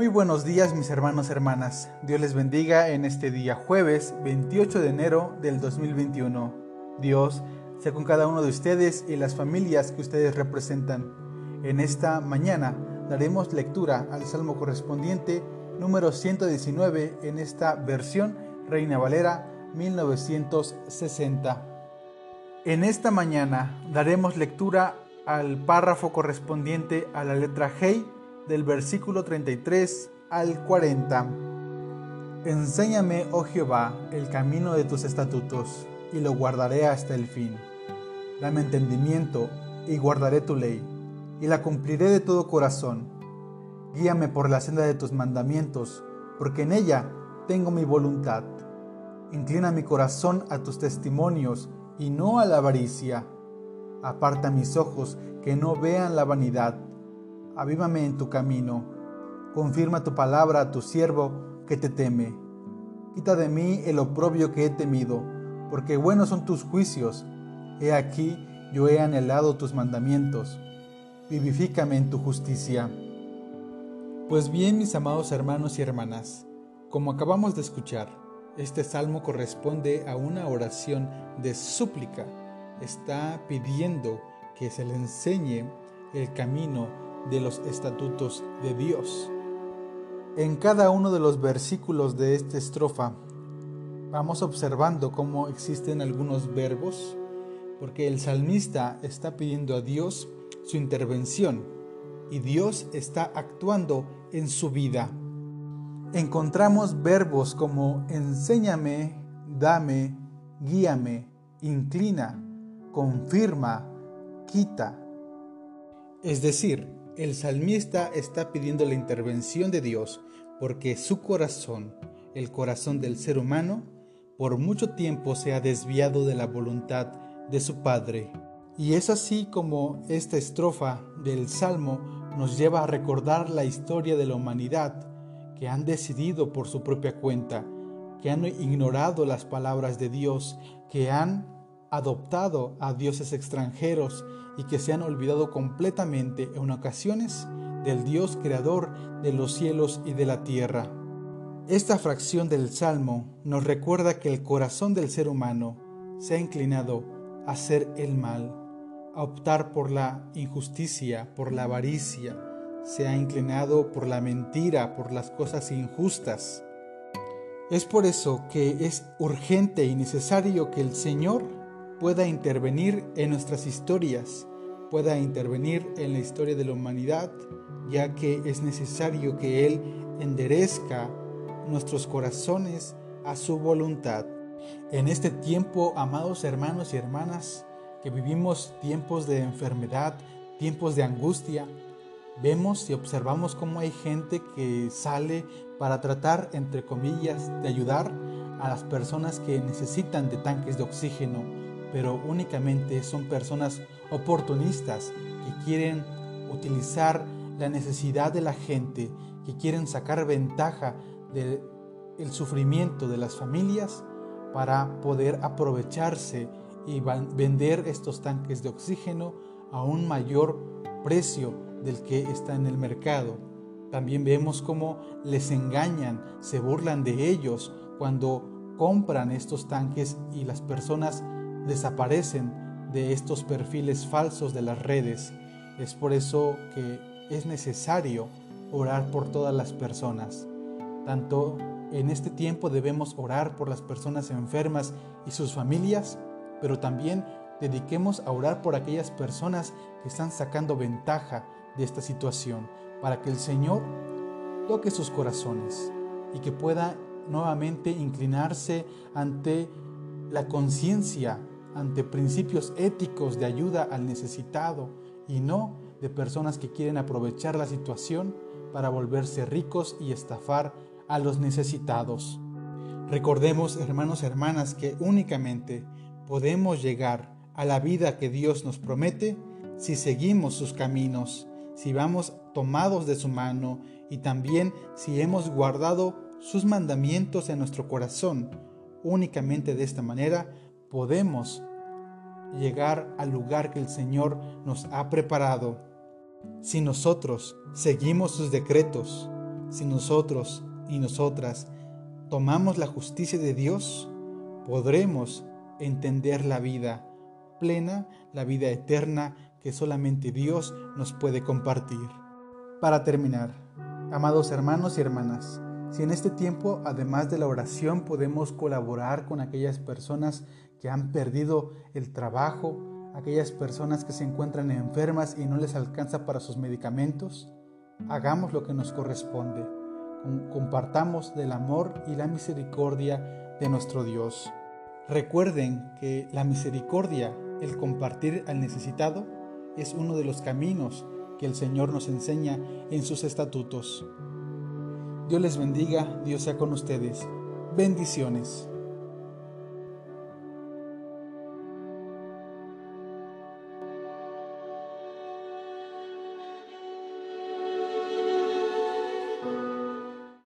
Muy buenos días mis hermanos hermanas. Dios les bendiga en este día jueves 28 de enero del 2021. Dios sea con cada uno de ustedes y las familias que ustedes representan. En esta mañana daremos lectura al salmo correspondiente número 119 en esta versión Reina Valera 1960. En esta mañana daremos lectura al párrafo correspondiente a la letra G del versículo 33 al 40. Enséñame, oh Jehová, el camino de tus estatutos, y lo guardaré hasta el fin. Dame entendimiento, y guardaré tu ley, y la cumpliré de todo corazón. Guíame por la senda de tus mandamientos, porque en ella tengo mi voluntad. Inclina mi corazón a tus testimonios, y no a la avaricia. Aparta mis ojos que no vean la vanidad. Avívame en tu camino. Confirma tu palabra a tu siervo que te teme. Quita de mí el oprobio que he temido, porque buenos son tus juicios. He aquí, yo he anhelado tus mandamientos. Vivifícame en tu justicia. Pues bien, mis amados hermanos y hermanas, como acabamos de escuchar, este salmo corresponde a una oración de súplica. Está pidiendo que se le enseñe el camino de los estatutos de Dios. En cada uno de los versículos de esta estrofa vamos observando cómo existen algunos verbos, porque el salmista está pidiendo a Dios su intervención y Dios está actuando en su vida encontramos verbos como enséñame, dame, guíame, inclina, confirma, quita. Es decir, el salmista está pidiendo la intervención de Dios porque su corazón, el corazón del ser humano, por mucho tiempo se ha desviado de la voluntad de su Padre. Y es así como esta estrofa del Salmo nos lleva a recordar la historia de la humanidad que han decidido por su propia cuenta, que han ignorado las palabras de Dios, que han adoptado a dioses extranjeros y que se han olvidado completamente en ocasiones del Dios creador de los cielos y de la tierra. Esta fracción del Salmo nos recuerda que el corazón del ser humano se ha inclinado a hacer el mal, a optar por la injusticia, por la avaricia, se ha inclinado por la mentira, por las cosas injustas. Es por eso que es urgente y necesario que el Señor pueda intervenir en nuestras historias, pueda intervenir en la historia de la humanidad, ya que es necesario que Él enderezca nuestros corazones a su voluntad. En este tiempo, amados hermanos y hermanas, que vivimos tiempos de enfermedad, tiempos de angustia, vemos y observamos cómo hay gente que sale para tratar, entre comillas, de ayudar a las personas que necesitan de tanques de oxígeno, pero únicamente son personas oportunistas que quieren utilizar la necesidad de la gente, que quieren sacar ventaja del sufrimiento de las familias para poder aprovecharse y vender estos tanques de oxígeno a un mayor precio del que está en el mercado. También vemos cómo les engañan, se burlan de ellos cuando compran estos tanques y las personas desaparecen de estos perfiles falsos de las redes. Es por eso que es necesario orar por todas las personas. Tanto en este tiempo debemos orar por las personas enfermas y sus familias, pero también dediquemos a orar por aquellas personas que están sacando ventaja de esta situación para que el Señor toque sus corazones y que pueda nuevamente inclinarse ante la conciencia, ante principios éticos de ayuda al necesitado y no de personas que quieren aprovechar la situación para volverse ricos y estafar a los necesitados. Recordemos, hermanos y hermanas, que únicamente podemos llegar a la vida que Dios nos promete si seguimos sus caminos si vamos tomados de su mano y también si hemos guardado sus mandamientos en nuestro corazón. Únicamente de esta manera podemos llegar al lugar que el Señor nos ha preparado. Si nosotros seguimos sus decretos, Si nosotros y nosotras tomamos la justicia de Dios, podremos entender la vida plena, la vida eterna que solamente Dios nos puede compartir. Para terminar, amados hermanos y hermanas, si en este tiempo, además de la oración, podemos colaborar con aquellas personas que han perdido el trabajo, aquellas personas que se encuentran enfermas y no les alcanza para sus medicamentos, hagamos lo que nos corresponde. Compartamos del amor y la misericordia de nuestro Dios. Recuerden que la misericordia, el compartir al necesitado, es uno de los caminos que el Señor nos enseña en sus estatutos. Dios les bendiga, Dios sea con ustedes. Bendiciones.